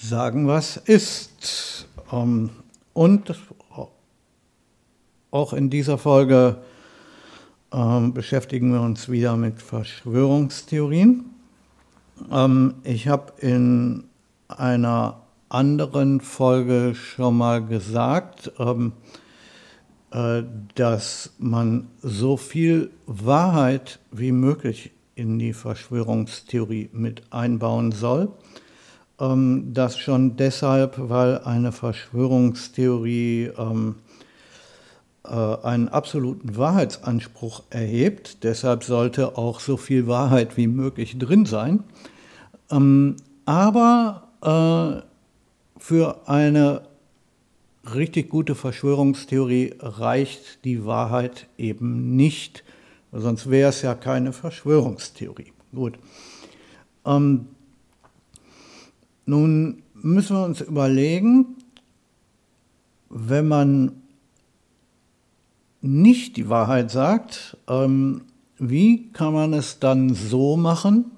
sagen, was ist. Ähm, und auch in dieser Folge ähm, beschäftigen wir uns wieder mit Verschwörungstheorien. Ähm, ich habe in einer anderen Folge schon mal gesagt, äh, dass man so viel Wahrheit wie möglich in die Verschwörungstheorie mit einbauen soll. Ähm, das schon deshalb, weil eine Verschwörungstheorie ähm, äh, einen absoluten Wahrheitsanspruch erhebt. Deshalb sollte auch so viel Wahrheit wie möglich drin sein. Ähm, aber äh, für eine richtig gute Verschwörungstheorie reicht die Wahrheit eben nicht, sonst wäre es ja keine Verschwörungstheorie. Gut. Ähm, nun müssen wir uns überlegen, wenn man nicht die Wahrheit sagt, ähm, wie kann man es dann so machen,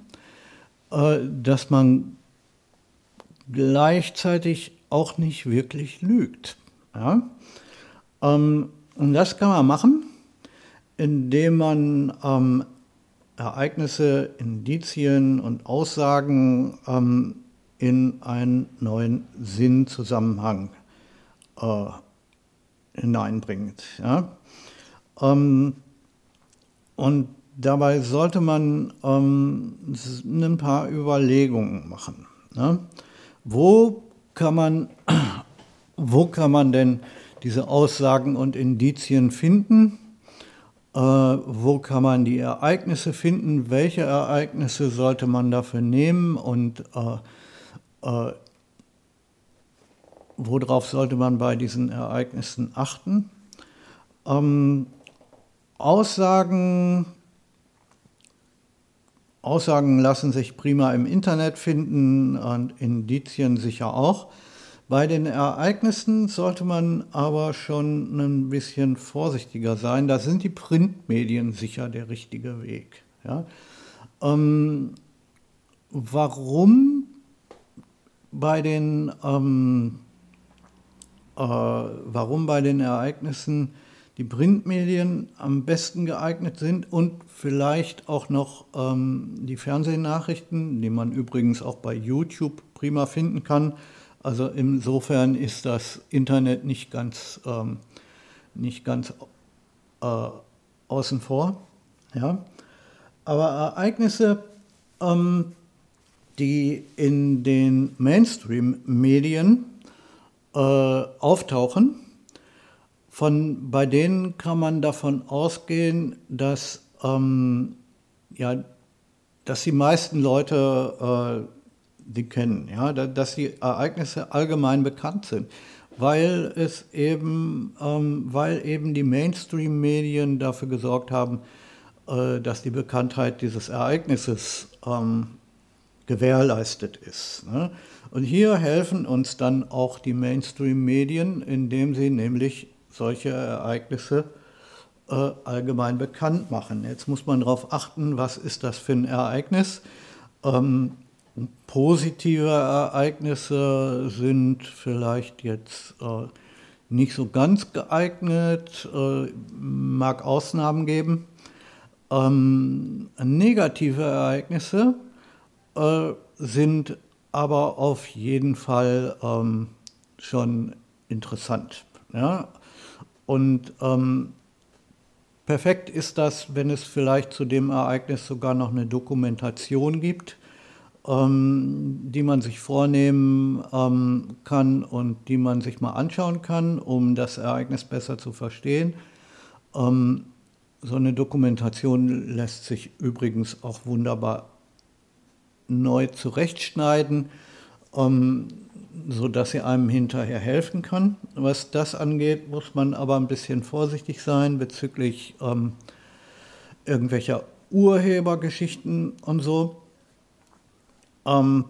äh, dass man gleichzeitig auch nicht wirklich lügt? Ja? Ähm, und das kann man machen, indem man ähm, Ereignisse, Indizien und Aussagen ähm, in einen neuen Sinnzusammenhang äh, hineinbringt. Ja? Ähm, und dabei sollte man ähm, ein paar Überlegungen machen. Ne? Wo kann man wo kann man denn diese Aussagen und Indizien finden? Äh, wo kann man die Ereignisse finden? Welche Ereignisse sollte man dafür nehmen? Und äh, äh, worauf sollte man bei diesen Ereignissen achten? Ähm, Aussagen, Aussagen lassen sich prima im Internet finden und Indizien sicher auch. Bei den Ereignissen sollte man aber schon ein bisschen vorsichtiger sein. Da sind die Printmedien sicher der richtige Weg. Ja? Ähm, warum bei den ähm, äh, warum bei den Ereignissen die Printmedien am besten geeignet sind und vielleicht auch noch ähm, die Fernsehnachrichten, die man übrigens auch bei YouTube prima finden kann, also insofern ist das Internet nicht ganz, ähm, nicht ganz äh, außen vor. Ja. Aber Ereignisse, ähm, die in den Mainstream-Medien äh, auftauchen, von, bei denen kann man davon ausgehen, dass, ähm, ja, dass die meisten Leute äh, die kennen, ja, dass die Ereignisse allgemein bekannt sind, weil es eben, ähm, weil eben die Mainstream-Medien dafür gesorgt haben, äh, dass die Bekanntheit dieses Ereignisses ähm, gewährleistet ist. Ne? Und hier helfen uns dann auch die Mainstream-Medien, indem sie nämlich solche Ereignisse äh, allgemein bekannt machen. Jetzt muss man darauf achten, was ist das für ein Ereignis. Ähm, Positive Ereignisse sind vielleicht jetzt äh, nicht so ganz geeignet, äh, mag Ausnahmen geben. Ähm, negative Ereignisse äh, sind aber auf jeden Fall ähm, schon interessant. Ja? Und ähm, perfekt ist das, wenn es vielleicht zu dem Ereignis sogar noch eine Dokumentation gibt ähm, die man sich vornehmen ähm, kann und die man sich mal anschauen kann, um das Ereignis besser zu verstehen. Ähm, so eine Dokumentation lässt sich übrigens auch wunderbar neu zurechtschneiden, ähm, sodass sie einem hinterher helfen kann. Was das angeht, muss man aber ein bisschen vorsichtig sein bezüglich ähm, irgendwelcher Urhebergeschichten und so. Ähm,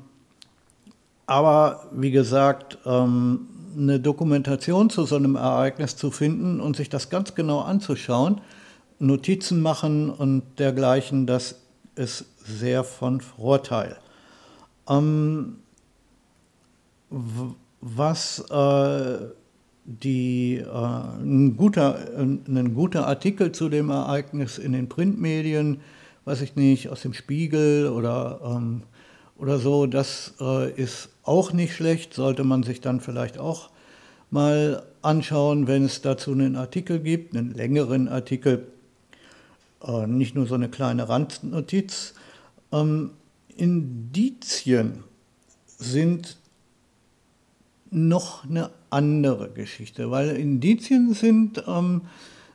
aber wie gesagt, ähm, eine Dokumentation zu so einem Ereignis zu finden und sich das ganz genau anzuschauen, Notizen machen und dergleichen, das ist sehr von Vorteil. Ähm, was äh, die, äh, ein, guter, ein guter Artikel zu dem Ereignis in den Printmedien, weiß ich nicht, aus dem Spiegel oder, ähm, oder so, das äh, ist auch nicht schlecht, sollte man sich dann vielleicht auch mal anschauen, wenn es dazu einen Artikel gibt, einen längeren Artikel, äh, nicht nur so eine kleine Randnotiz. Ähm, Indizien sind noch eine andere Geschichte, weil Indizien sind, ähm,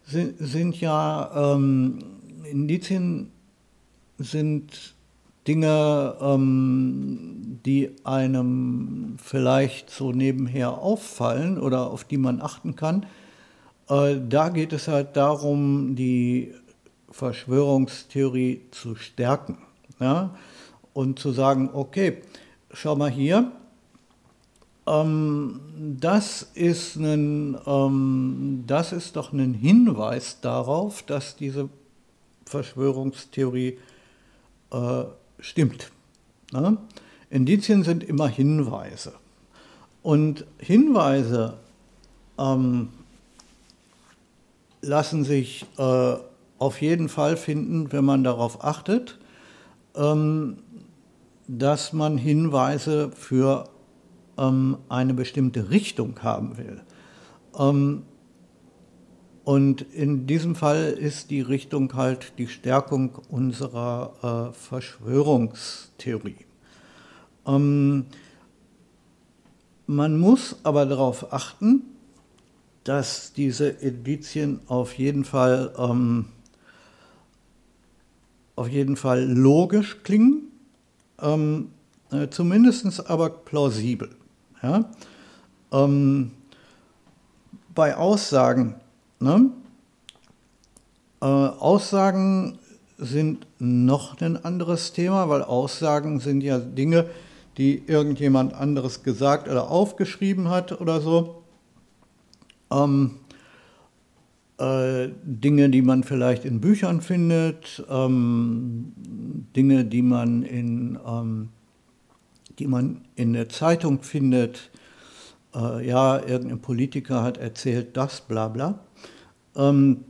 sind, sind, ja, ähm, Indizien sind Dinge, ähm, die einem vielleicht so nebenher auffallen oder auf die man achten kann. Äh, da geht es halt darum, die Verschwörungstheorie zu stärken ja? und zu sagen, okay, schau mal hier, ähm, das, ist ein, ähm, das ist doch ein Hinweis darauf, dass diese Verschwörungstheorie äh, stimmt. Ne? Indizien sind immer Hinweise. Und Hinweise ähm, lassen sich äh, auf jeden Fall finden, wenn man darauf achtet, dass man Hinweise für ähm, eine bestimmte Richtung haben will. Ähm, und in diesem Fall ist die Richtung halt die Stärkung unserer äh, Verschwörungstheorie. Ähm, man muss aber darauf achten, dass diese Indizien auf jeden Fall, ähm, auf jeden Fall logisch klingen, ähm, äh, zumindest aber plausibel. Ja? Ähm, bei Aussagen, ne? äh, Aussagen sind noch ein anderes Thema, weil Aussagen sind ja Dinge, die irgendjemand anderes gesagt oder aufgeschrieben hat oder so. Ähm, äh, Dinge, die man vielleicht in Büchern findet, ähm, Dinge, die man in ähm, die man in der Zeitung findet, äh, ja, irgendein Politiker hat erzählt das, bla bla. Ähm,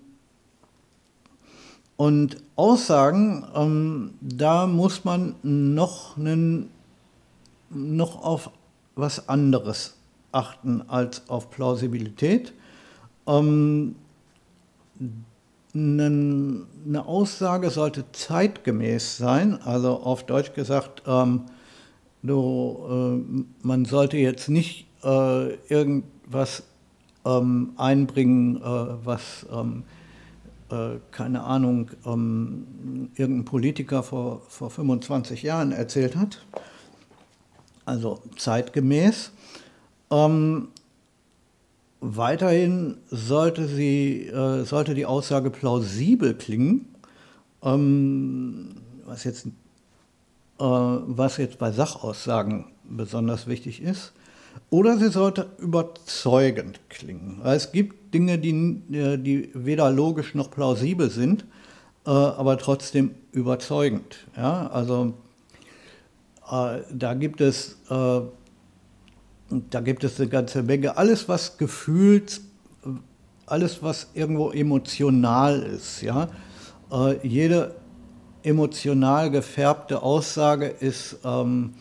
und Aussagen, ähm, da muss man noch, einen, noch auf was anderes achten als auf Plausibilität. Ähm, eine Aussage sollte zeitgemäß sein, also auf Deutsch gesagt, ähm, Du, äh, man sollte jetzt nicht äh, irgendwas ähm, einbringen, äh, was, ähm, äh, keine Ahnung, ähm, irgendein Politiker vor, vor 25 Jahren erzählt hat. Also zeitgemäß. Ähm, weiterhin sollte, sie, äh, sollte die Aussage plausibel klingen, ähm, was jetzt äh, was jetzt bei Sachaussagen besonders wichtig ist. Oder sie sollte überzeugend klingen. Es gibt Dinge, die, äh, die weder logisch noch plausibel sind, äh, aber trotzdem überzeugend. Ja? Also da gibt es da gibt es eine ganze Menge. Alles, was gefühlt, alles, was irgendwo emotional ist, ja. jede emotional gefärbte Aussage ist, ähm,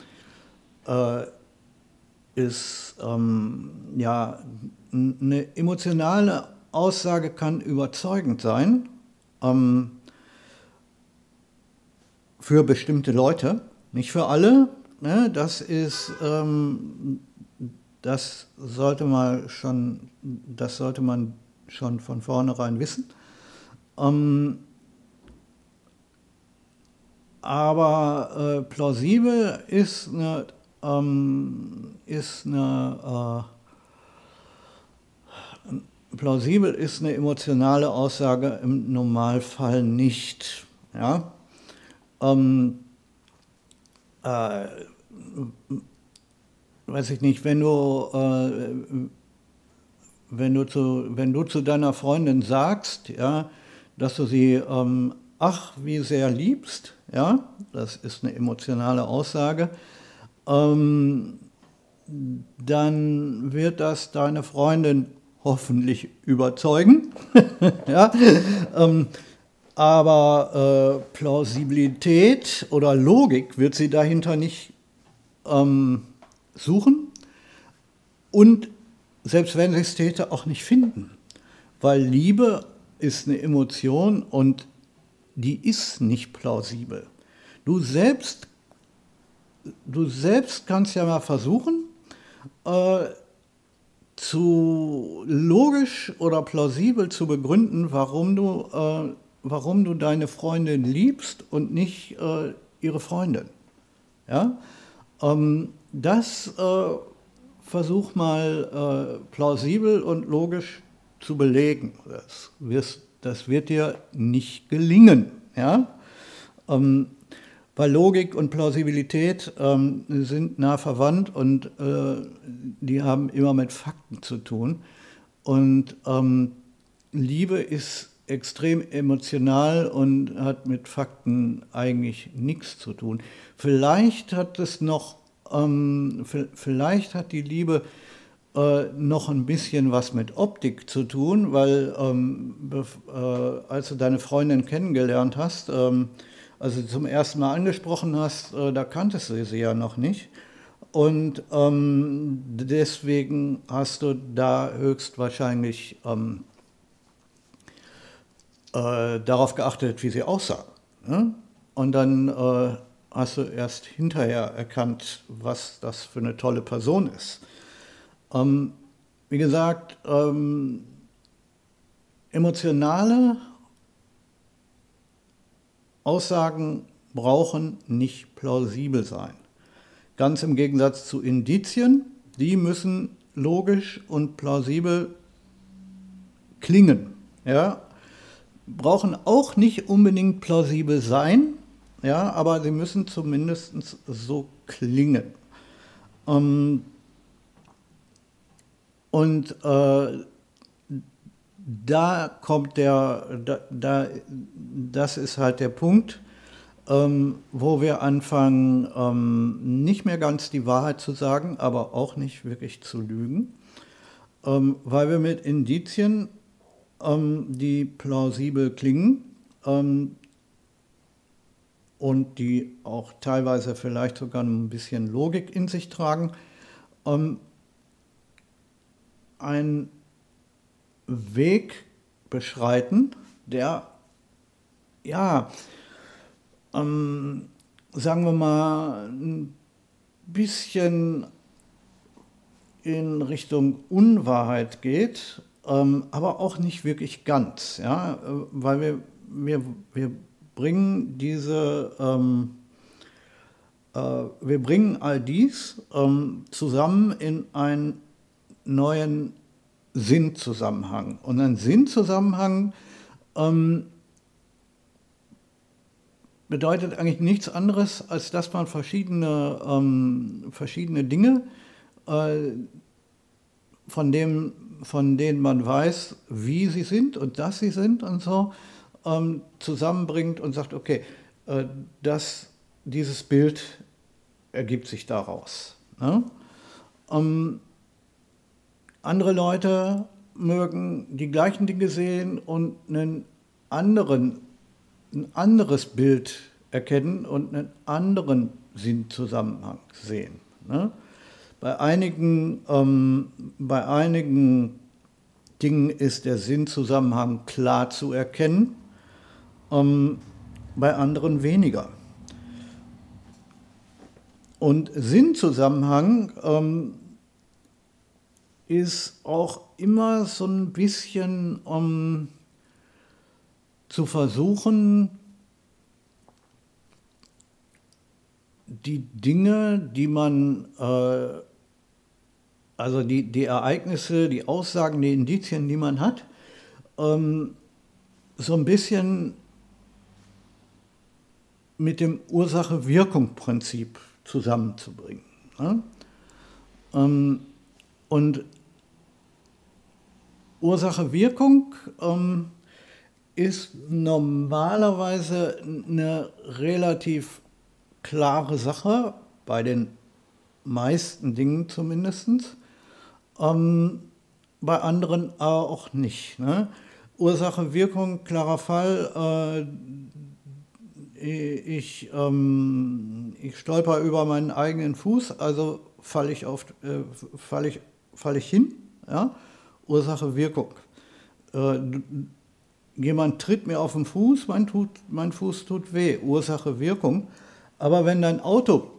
äh, ist ähm, ja, eine emotionale Aussage kann überzeugend sein ähm, für bestimmte Leute, nicht für alle. Ne? Das ist, ähm, das sollte man schon, das sollte man schon von vornherein wissen. Ähm, aber äh, plausibel ist eine, ähm, ist eine äh, plausibel ist eine emotionale Aussage im Normalfall nicht. Ja? Ähm, äh, weiß ich nicht, wenn du, äh, wenn, du zu, wenn du zu deiner Freundin sagst, ja, dass du sie ähm, ach, wie sehr liebst, ja, das ist eine emotionale Aussage, ähm, dann wird das deine Freundin hoffentlich überzeugen. ja? ähm, aber äh, Plausibilität oder Logik wird sie dahinter nicht ähm, suchen und selbst wenn sie es täte, auch nicht finden. Weil Liebe ist eine Emotion und die ist nicht plausibel. Du selbst, du selbst kannst ja mal versuchen, äh, zu logisch oder plausibel zu begründen, warum du, äh, warum du deine Freundin liebst und nicht äh, ihre Freundin. Ja? Ähm, das äh, versuch mal äh, plausibel und logisch zu belegen. Das, wirst, das wird dir nicht gelingen. Ja? Ähm, weil Logik und Plausibilität ähm, sind nah verwandt und äh, die haben immer mit Fakten zu tun. Und ähm, Liebe ist extrem emotional und hat mit Fakten eigentlich nichts zu tun. Vielleicht hat es noch, ähm, vielleicht hat die Liebe äh, noch ein bisschen was mit Optik zu tun, weil ähm, äh, als du deine Freundin kennengelernt hast, ähm, also zum ersten Mal angesprochen hast, äh, da kanntest du sie ja noch nicht. Und ähm, deswegen hast du da höchstwahrscheinlich ähm, äh, darauf geachtet, wie sie aussah. Ne? Und dann äh, hast du erst hinterher erkannt, was das für eine tolle Person ist. Ähm, wie gesagt, ähm, emotionale Aussagen brauchen nicht plausibel sein. Ganz im Gegensatz zu Indizien, die müssen logisch und plausibel klingen. Ja? Brauchen auch nicht unbedingt plausibel sein, ja, aber sie müssen zumindest so klingen. Ähm, und äh, da kommt der, da, da, das ist halt der Punkt, ähm, wo wir anfangen, ähm, nicht mehr ganz die Wahrheit zu sagen, aber auch nicht wirklich zu lügen, ähm, weil wir mit Indizien, ähm, die plausibel klingen ähm, und die auch teilweise vielleicht sogar ein bisschen Logik in sich tragen, ähm, ein Weg beschreiten, der, ja, ähm, sagen wir mal, ein bisschen in Richtung Unwahrheit geht, ähm, aber auch nicht wirklich ganz, ja, weil wir, wir, wir bringen diese, ähm, äh, wir bringen all dies ähm, zusammen in einen neuen Sinnzusammenhang. Und ein Sinnzusammenhang ähm, bedeutet eigentlich nichts anderes, als dass man verschiedene, ähm, verschiedene Dinge, äh, von, dem, von denen man weiß, wie sie sind und dass sie sind und so, ähm, zusammenbringt und sagt, okay, äh, das, dieses Bild ergibt sich daraus. Ne? Ähm, andere Leute mögen die gleichen Dinge sehen und einen anderen, ein anderes Bild erkennen und einen anderen Sinnzusammenhang sehen. Ne? Bei, einigen, ähm, bei einigen Dingen ist der Sinnzusammenhang klar zu erkennen, ähm, bei anderen weniger. Und Sinnzusammenhang ähm, ist auch immer so ein bisschen um zu versuchen, die Dinge, die man, äh, also die, die Ereignisse, die Aussagen, die Indizien, die man hat, ähm, so ein bisschen mit dem Ursache-Wirkung-Prinzip zusammenzubringen. Ne? Ähm, und Ursache-Wirkung ähm, ist normalerweise eine relativ klare Sache bei den meisten Dingen zumindest. Ähm, bei anderen auch nicht. Ne? Ursache, Wirkung, klarer Fall. Äh, ich, ähm, ich stolper über meinen eigenen Fuß, also falle ich, äh, fall ich, fall ich hin. Ja? Ursache, Wirkung. Äh, jemand tritt mir auf den Fuß, mein, tut, mein Fuß tut weh. Ursache, Wirkung. Aber wenn dein Auto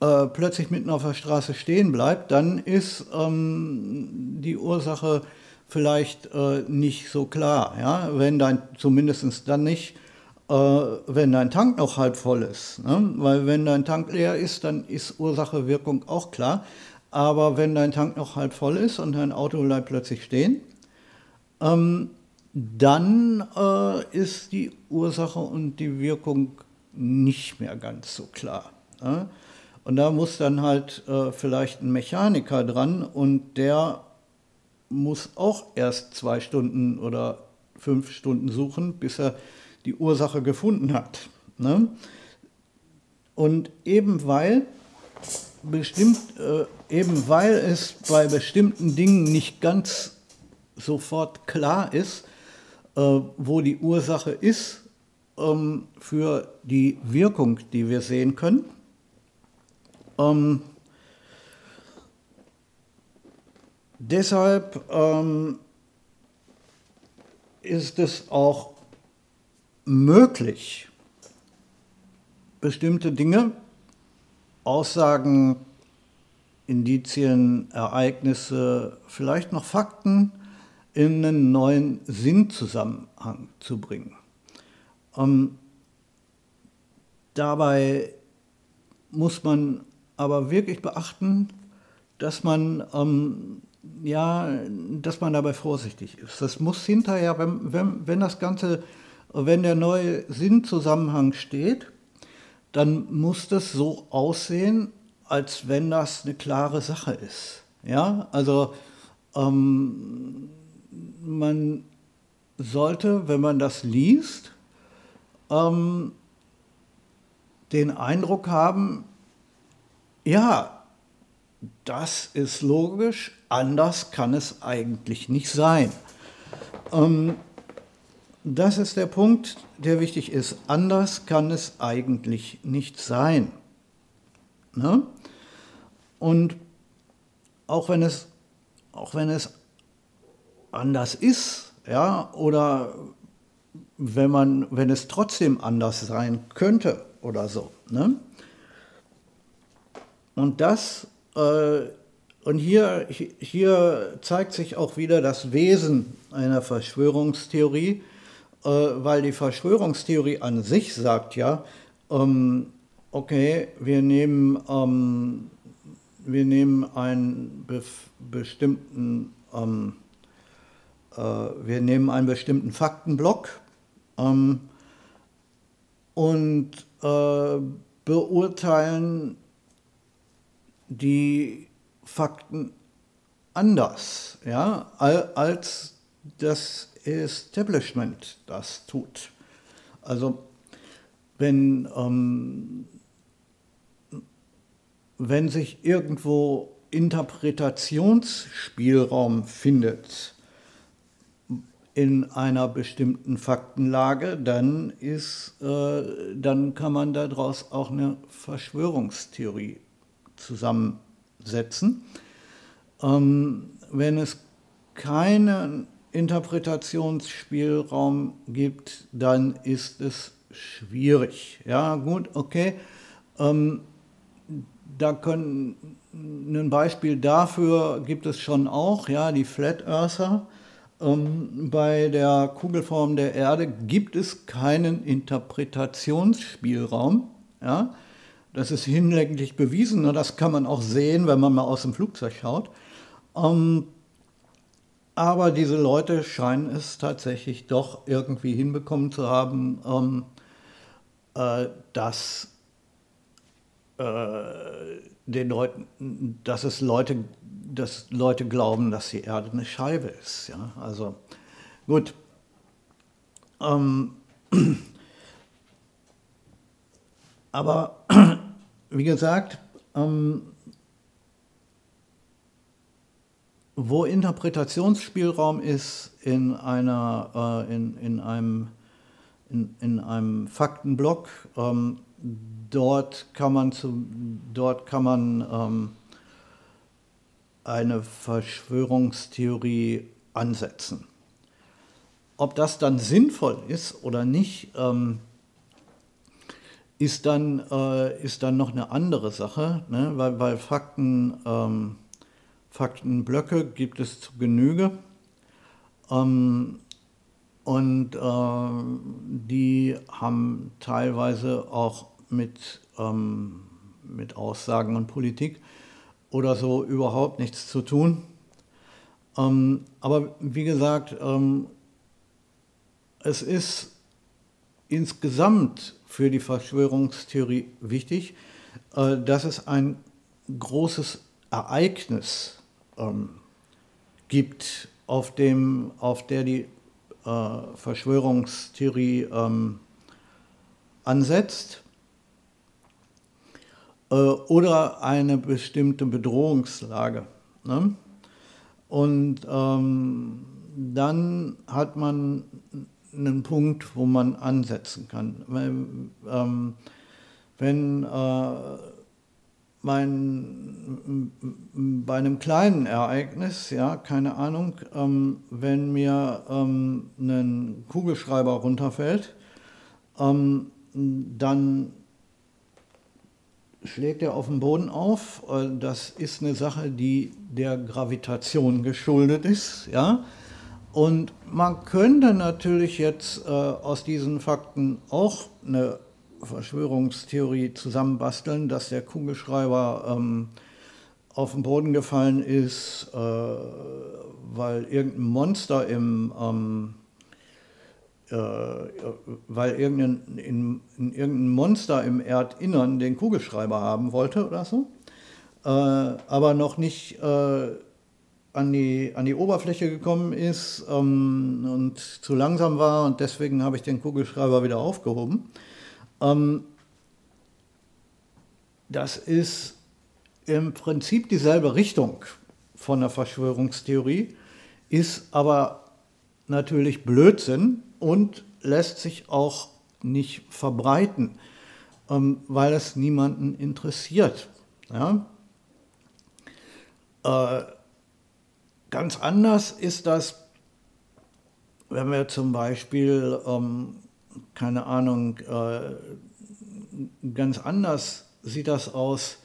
äh, plötzlich mitten auf der Straße stehen bleibt, dann ist ähm, die Ursache vielleicht äh, nicht so klar. Ja? Wenn dein, zumindest dann nicht, äh, wenn dein Tank noch halb voll ist. Ne? Weil wenn dein Tank leer ist, dann ist Ursache, Wirkung auch klar. Aber wenn dein Tank noch halb voll ist und dein Auto bleibt plötzlich stehen, ähm, dann äh, ist die Ursache und die Wirkung nicht mehr ganz so klar. Ne? Und da muss dann halt äh, vielleicht ein Mechaniker dran und der muss auch erst zwei Stunden oder fünf Stunden suchen, bis er die Ursache gefunden hat. Ne? Und eben weil, bestimmt, äh, eben weil es bei bestimmten Dingen nicht ganz sofort klar ist, äh, wo die Ursache ist ähm, für die Wirkung, die wir sehen können, ähm, deshalb ähm, ist es auch möglich, bestimmte Dinge, Aussagen, Indizien, Ereignisse, vielleicht noch Fakten in einen neuen Sinnzusammenhang zu bringen. Ähm, dabei muss man aber wirklich beachten, dass man, ähm, ja, dass man dabei vorsichtig ist. Das muss hinterher, wenn, wenn, wenn das Ganze, wenn der neue Sinnzusammenhang steht, dann muss das so aussehen, als wenn das eine klare Sache ist. Ja, also ähm, man sollte, wenn man das liest, ähm, den Eindruck haben, ja, das ist logisch, anders kann es eigentlich nicht sein. Ähm, das ist der Punkt, der wichtig ist. Anders kann es eigentlich nicht sein. Ne? Und auch wenn es, auch wenn es anders ist, ja, oder wenn, man, wenn es trotzdem anders sein könnte oder so, ne? Und das, äh, und hier, hier zeigt sich auch wieder das Wesen einer Verschwörungstheorie, äh, weil die Verschwörungstheorie an sich sagt ja, ähm, okay, wir nehmen, ähm, wir nehmen einen be bestimmten, ähm, äh, wir nehmen einen bestimmten Faktenblock ähm, und äh, beurteilen die Fakten anders, ja, als das Establishment das tut. Also wenn, ähm, wenn sich irgendwo Interpretationsspielraum findet in einer bestimmten Faktenlage, dann, ist, äh, dann kann man daraus auch eine Verschwörungstheorie zusammensetzen. Ähm, wenn es keinen Interpretationsspielraum gibt, dann ist es schwierig. Ja, gut, okay. Ähm, da können ein Beispiel dafür gibt es schon auch, ja, die Flat Earther. Ähm, bei der Kugelform der Erde gibt es keinen Interpretationsspielraum. Ja. Das ist hinlänglich bewiesen und das kann man auch sehen, wenn man mal aus dem Flugzeug schaut. Ähm, aber diese Leute scheinen es tatsächlich doch irgendwie hinbekommen zu haben, ähm, äh, dass, äh, den Leuten, dass es Leute, dass Leute glauben, dass die Erde eine Scheibe ist. Ja? Also gut. Ähm, aber wie gesagt, ähm, wo Interpretationsspielraum ist in, einer, äh, in, in, einem, in, in einem Faktenblock, ähm, dort kann man, zu, dort kann man ähm, eine Verschwörungstheorie ansetzen. Ob das dann sinnvoll ist oder nicht, ähm, ist, dann, äh, ist dann noch eine andere Sache, ne? weil, weil Fakten, ähm, Faktenblöcke gibt es zu Genüge. Ähm, und äh, die haben teilweise auch mit, ähm, mit Aussagen und Politik oder so überhaupt nichts zu tun. Ähm, aber wie gesagt, ähm, es ist insgesamt für die Verschwörungstheorie wichtig, äh, dass es ein großes Ereignis ähm, gibt, auf, dem, auf der die äh, Verschwörungstheorie ähm, ansetzt äh, oder eine bestimmte Bedrohungslage. Ne? Und ähm, dann hat man einen Punkt, wo man ansetzen kann. Weil, ähm, wenn äh, mein, bei einem kleinen Ereignis, ja, keine Ahnung, ähm, wenn mir ähm, ein Kugelschreiber runterfällt, ähm, dann schlägt er auf den Boden auf. Äh, das ist eine Sache, die der Gravitation geschuldet ist, ja. Und man könnte natürlich jetzt äh, aus diesen Fakten auch eine Verschwörungstheorie zusammenbasteln, dass der Kugelschreiber ähm, auf den Boden gefallen ist, äh, weil irgendein Monster im ähm, äh, weil irgendein, in, in irgendein Monster im Erdinnern den Kugelschreiber haben wollte oder so, äh, aber noch nicht äh, an die, an die Oberfläche gekommen ist ähm, und zu langsam war und deswegen habe ich den Kugelschreiber wieder aufgehoben. Ähm, das ist im Prinzip dieselbe Richtung von der Verschwörungstheorie, ist aber natürlich Blödsinn und lässt sich auch nicht verbreiten, ähm, weil es niemanden interessiert. Ja? Äh, Ganz anders ist das, wenn wir zum Beispiel, ähm, keine Ahnung, äh, ganz anders sieht das aus,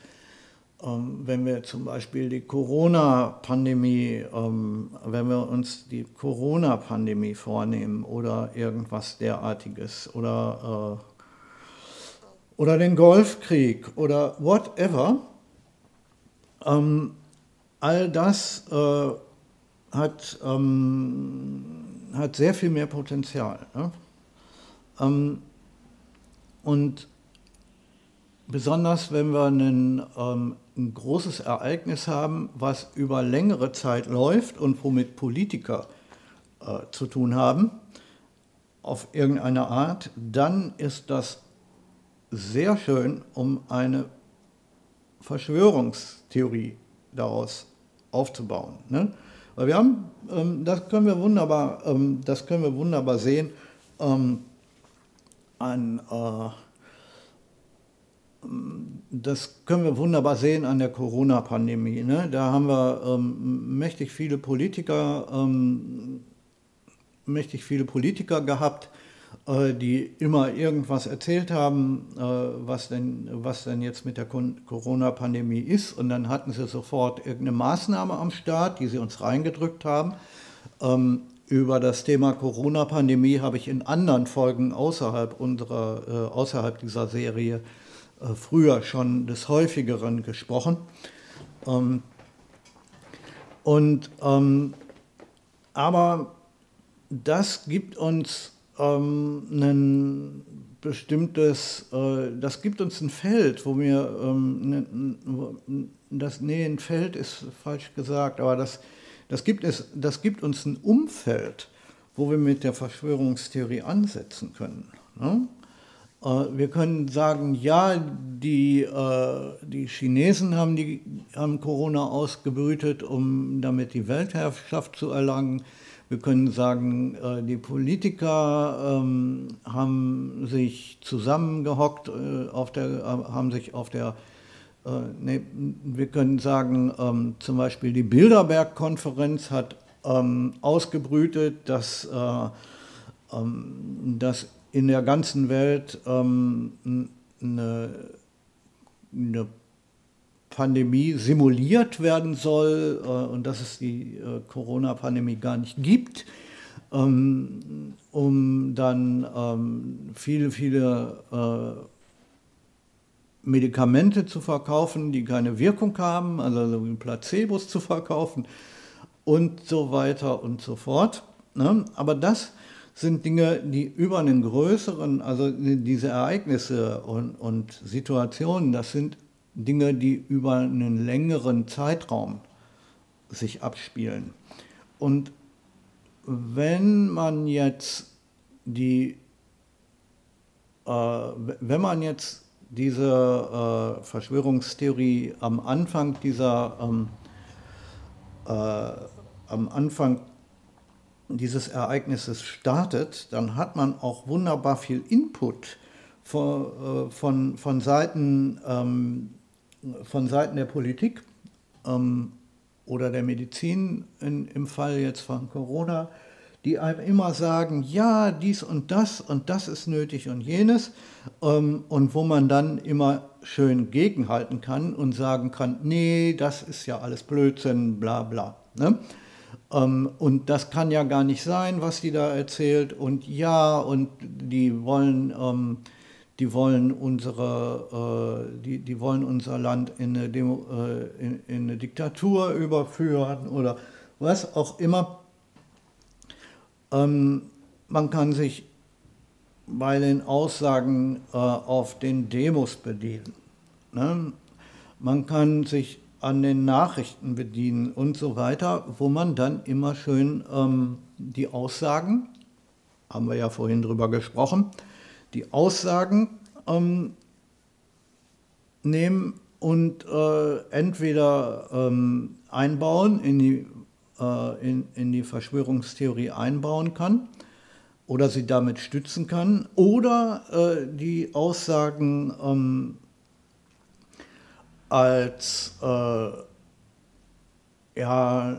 ähm, wenn wir zum Beispiel die Corona-Pandemie, ähm, wenn wir uns die Corona-Pandemie vornehmen oder irgendwas derartiges oder, äh, oder den Golfkrieg oder whatever, ähm, all das äh, hat, hat sehr viel mehr Potenzial. Ne? Ähm, und besonders wenn wir einen, ähm, ein großes Ereignis haben, was über längere Zeit läuft und womit Politiker äh, zu tun haben, auf irgendeine Art, dann ist das sehr schön, um eine Verschwörungstheorie daraus aufzubauen. Ne? Weil wir haben, ähm, das können wir wunderbar, ähm, das können wir wunderbar sehen, ähm, an, äh, das können wir wunderbar sehen an der Corona-Pandemie. Ne? Da haben wir ähm, mächtig viele Politiker, ähm, mächtig viele Politiker gehabt, äh, die immer irgendwas erzählt haben, äh, was denn, was denn jetzt mit der Corona-Pandemie ist. Und dann hatten sie sofort irgendeine Maßnahme am Start, die sie uns reingedrückt haben. Ähm, über das Thema Corona-Pandemie habe ich in anderen Folgen außerhalb, unserer, äh, außerhalb dieser Serie früher schon des Häufigeren gesprochen. Ähm, und, ähm, aber das gibt uns ähm, ein bestimmtes, äh, das gibt uns ein Feld, wo wir, ähm, ne, das, nee, ein Feld ist falsch gesagt, aber das, das, gibt es, das gibt uns ein Umfeld, wo wir mit der Verschwörungstheorie ansetzen können. Ne? Äh, wir können sagen, ja, die, äh, die Chinesen haben, die, haben Corona ausgebrütet, um damit die Weltherrschaft zu erlangen. Wir können sagen, äh, die Politiker ähm, haben sich zusammengehockt, auf der, haben sich auf der, nee, wir können sagen, ähm, zum Beispiel die Bilderberg-Konferenz hat ähm, ausgebrütet, dass, äh, ähm, dass in der ganzen Welt ähm, eine, eine Pandemie simuliert werden soll äh, und dass es die äh, Corona-Pandemie gar nicht gibt, ähm, um dann ähm, viele, viele äh, Medikamente zu verkaufen, die keine Wirkung haben, also so Placebos zu verkaufen und so weiter und so fort. Ne? Aber das sind Dinge, die über einen größeren, also diese Ereignisse und, und Situationen, das sind Dinge, die über einen längeren Zeitraum sich abspielen. Und wenn man jetzt die, äh, wenn man jetzt diese äh, Verschwörungstheorie am Anfang dieser, ähm, äh, am Anfang dieses Ereignisses startet, dann hat man auch wunderbar viel Input von, äh, von, von Seiten ähm, von Seiten der Politik ähm, oder der Medizin in, im Fall jetzt von Corona, die einem immer sagen, ja, dies und das und das ist nötig und jenes ähm, und wo man dann immer schön gegenhalten kann und sagen kann, nee, das ist ja alles Blödsinn, bla bla. Ne? Ähm, und das kann ja gar nicht sein, was die da erzählt und ja, und die wollen ähm, die wollen, unsere, äh, die, die wollen unser Land in eine, Demo, äh, in, in eine Diktatur überführen oder was auch immer. Ähm, man kann sich bei den Aussagen äh, auf den Demos bedienen. Ne? Man kann sich an den Nachrichten bedienen und so weiter, wo man dann immer schön ähm, die Aussagen, haben wir ja vorhin drüber gesprochen, die Aussagen ähm, nehmen und äh, entweder ähm, einbauen, in die, äh, in, in die Verschwörungstheorie einbauen kann oder sie damit stützen kann oder äh, die Aussagen ähm, als, äh, ja,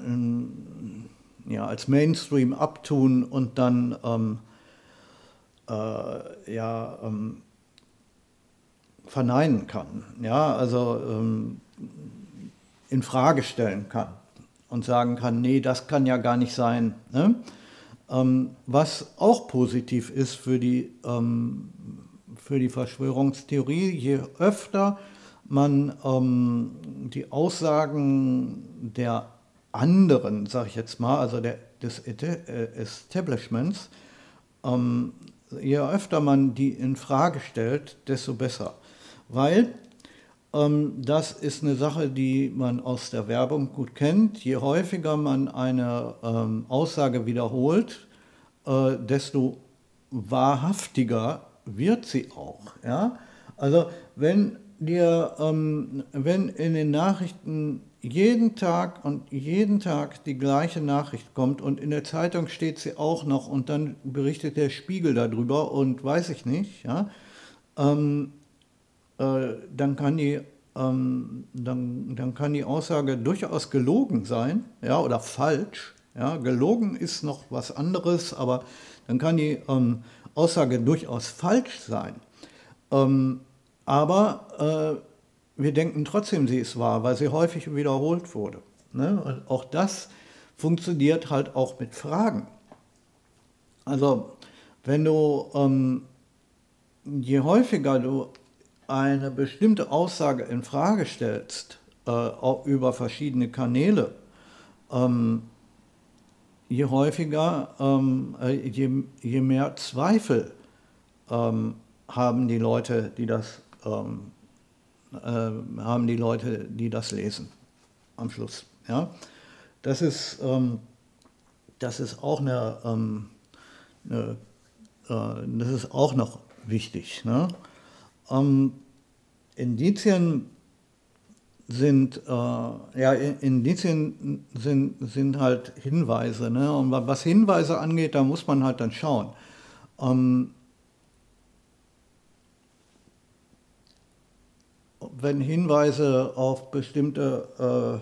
ja, als Mainstream abtun und dann ähm, äh, ja, ähm, verneinen kann, ja, also ähm, in Frage stellen kann und sagen kann, nee, das kann ja gar nicht sein. Ne? Ähm, was auch positiv ist für die, ähm, für die Verschwörungstheorie, je öfter man ähm, die Aussagen der anderen, sage ich jetzt mal, also der, des äh, Establishments, ähm, je öfter man die in Frage stellt, desto besser. Weil das ist eine Sache, die man aus der Werbung gut kennt. Je häufiger man eine ähm, Aussage wiederholt, äh, desto wahrhaftiger wird sie auch. Ja? Also wenn dir, ähm, wenn in den Nachrichten jeden Tag und jeden Tag die gleiche Nachricht kommt und in der Zeitung steht sie auch noch und dann berichtet der Spiegel darüber und weiß ich nicht, ja, ähm, äh, dann, kann die, ähm, dann, dann kann die Aussage durchaus gelogen sein ja, oder falsch. Ja. Gelogen ist noch was anderes, aber dann kann die ähm, Aussage durchaus falsch sein. Ähm, aber äh, wir denken trotzdem, sie ist wahr, weil sie häufig wiederholt wurde. Ne? Und auch das funktioniert halt auch mit Fragen. Also wenn du, ähm, je häufiger du eine bestimmte Aussage in Frage stellst äh, über verschiedene Kanäle, ähm, je häufiger, ähm, äh, je, je, mehr Zweifel ähm, haben die Leute, die das ähm, äh, haben die Leute, die das lesen am Schluss. Ja? Das, ist, ähm, das ist auch eine, ähm, eine äh, das ist auch noch wichtig. Ne? Ähm, Indizien sind, äh, ja, Indizien sind, sind halt Hinweise. Ne? Und was Hinweise angeht, da muss man halt dann schauen. Ähm, wenn Hinweise auf bestimmte,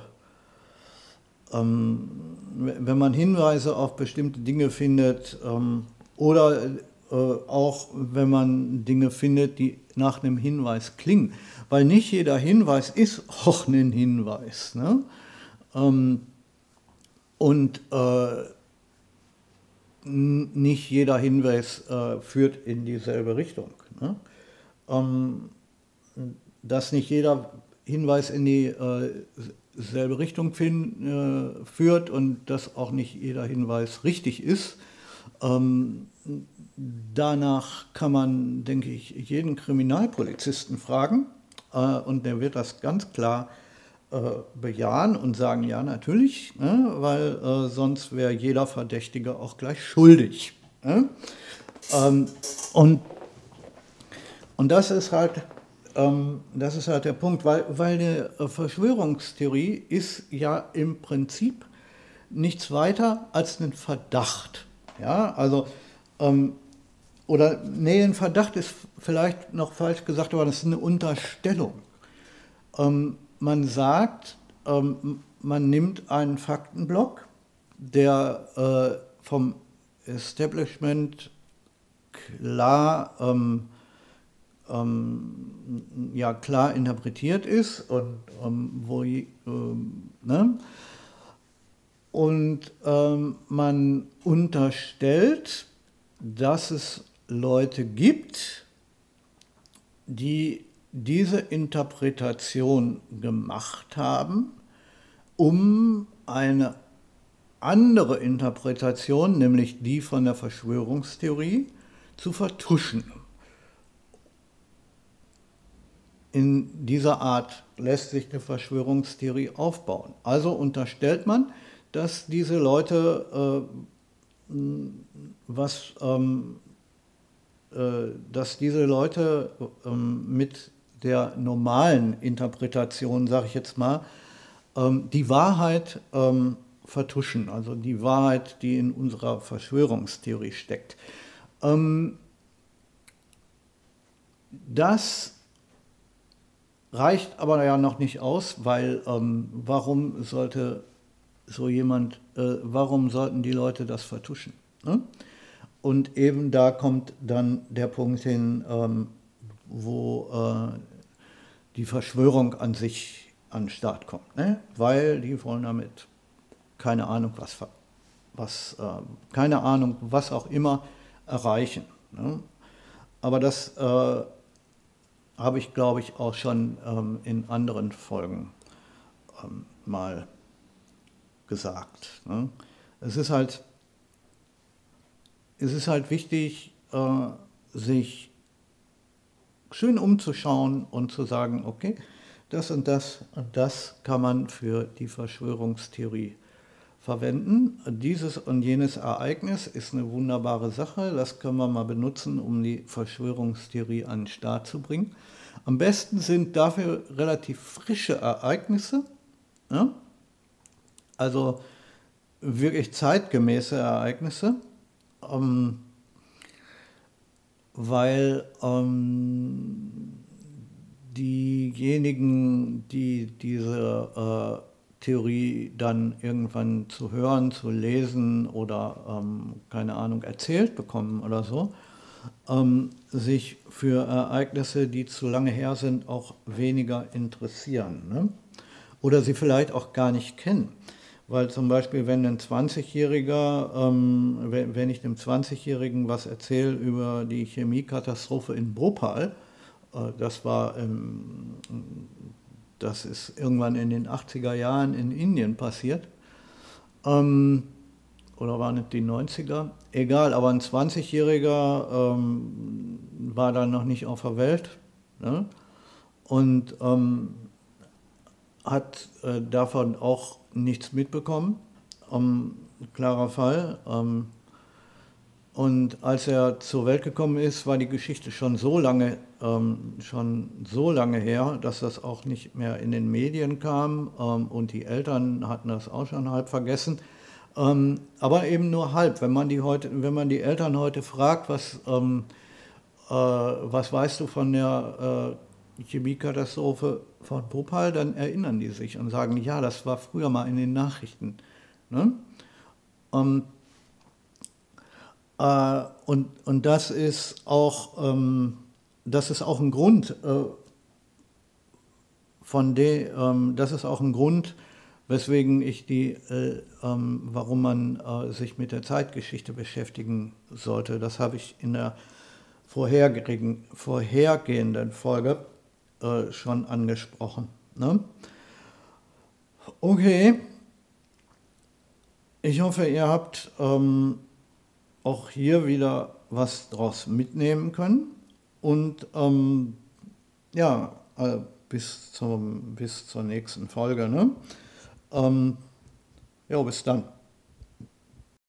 äh, ähm, wenn man Hinweise auf bestimmte Dinge findet ähm, oder auch wenn man Dinge findet, die nach einem Hinweis klingen, weil nicht jeder Hinweis ist auch ein Hinweis. Ne? Ähm, und äh, nicht jeder Hinweis äh, führt in dieselbe Richtung. Ne? Ähm, dass nicht jeder Hinweis in dieselbe äh, Richtung äh, führt und dass auch nicht jeder Hinweis richtig ist. Ähm, danach kann man, denke ich, jeden Kriminalpolizisten fragen äh, und der wird das ganz klar äh, bejahen und sagen, ja natürlich, ne, weil äh, sonst wäre jeder Verdächtige auch gleich schuldig. Ne? Ähm, und, und das ist halt ähm, das ist halt der Punkt, weil, weil eine äh, Verschwörungstheorie ist ja im Prinzip nichts weiter als ein Verdacht. Ja, also, ähm, oder, nee, ein Verdacht ist vielleicht noch falsch gesagt, aber das ist eine Unterstellung. Ähm, man sagt, ähm, man nimmt einen Faktenblock, der äh, vom Establishment klar ähm, ähm, ja klar interpretiert ist und ähm, wo ähm, ne? Und ähm, man unterstellt, dass es Leute gibt, die diese Interpretation gemacht haben, um eine andere Interpretation, nämlich die von der Verschwörungstheorie, zu vertuschen. in dieser Art lässt sich eine Verschwörungstheorie aufbauen. Also unterstellt man, dass diese Leute äh, was, ähm, äh, dass diese Leute ähm, mit der normalen Interpretation, sage ich jetzt mal, ähm, die Wahrheit ähm, vertuschen, also die Wahrheit, die in unserer Verschwörungstheorie steckt. Ähm, das reicht aber ja noch nicht aus, weil ähm, warum sollte so jemand, äh, warum sollten die Leute das vertuschen? Ne? Und eben da kommt dann der Punkt hin, ähm, wo äh, die Verschwörung an sich an den Start kommt. Ne? Weil die wollen damit keine Ahnung was, was äh, keine Ahnung was auch immer erreichen. Ne? Aber das äh, habe ich, glaube ich, auch schon ähm, in anderen Folgen ähm, mal gesagt. Ne? Es ist halt, es ist halt wichtig, äh, sich schön umzuschauen und zu sagen, okay, das und das und das kann man für die Verschwörungstheorie verwenden. Dieses und jenes Ereignis ist eine wunderbare Sache. Das können wir mal benutzen, um die Verschwörungstheorie an den Start zu bringen. Am besten sind dafür relativ frische Ereignisse, ja? Also wirklich zeitgemäße Ereignisse, ähm, weil ähm, diejenigen, die diese äh, Theorie dann irgendwann zu hören, zu lesen oder ähm, keine Ahnung erzählt bekommen oder so, ähm, sich für Ereignisse, die zu lange her sind, auch weniger interessieren. Ne? Oder sie vielleicht auch gar nicht kennen. Weil zum Beispiel, wenn ein 20-Jähriger, ähm, wenn, ich dem 20-Jährigen was erzähle über die Chemiekatastrophe in Bhopal, äh, das war ähm, das ist irgendwann in den 80er Jahren in Indien passiert. Ähm, oder waren es die 90er? Egal, aber ein 20-Jähriger ähm, war dann noch nicht auf der Welt ne? und ähm, hat äh, davon auch nichts mitbekommen. Ähm, klarer Fall. Ähm, und als er zur Welt gekommen ist, war die Geschichte schon so lange, ähm, schon so lange her, dass das auch nicht mehr in den Medien kam ähm, und die Eltern hatten das auch schon halb vergessen. Ähm, aber eben nur halb. Wenn man die heute, wenn man die Eltern heute fragt, was, ähm, äh, was weißt du von der äh, Chemiekatastrophe von Bhopal, dann erinnern die sich und sagen, ja, das war früher mal in den Nachrichten. Ne? Und äh, und, und das ist auch, ähm, das ist auch ein Grund, äh, von de, ähm, das ist auch ein Grund, weswegen ich die, äh, ähm, warum man äh, sich mit der Zeitgeschichte beschäftigen sollte. Das habe ich in der vorhergehenden Folge äh, schon angesprochen. Ne? Okay. Ich hoffe, ihr habt ähm, auch hier wieder was draus mitnehmen können. Und ähm, ja, äh, bis, zum, bis zur nächsten Folge. Ne? Ähm, ja, bis dann.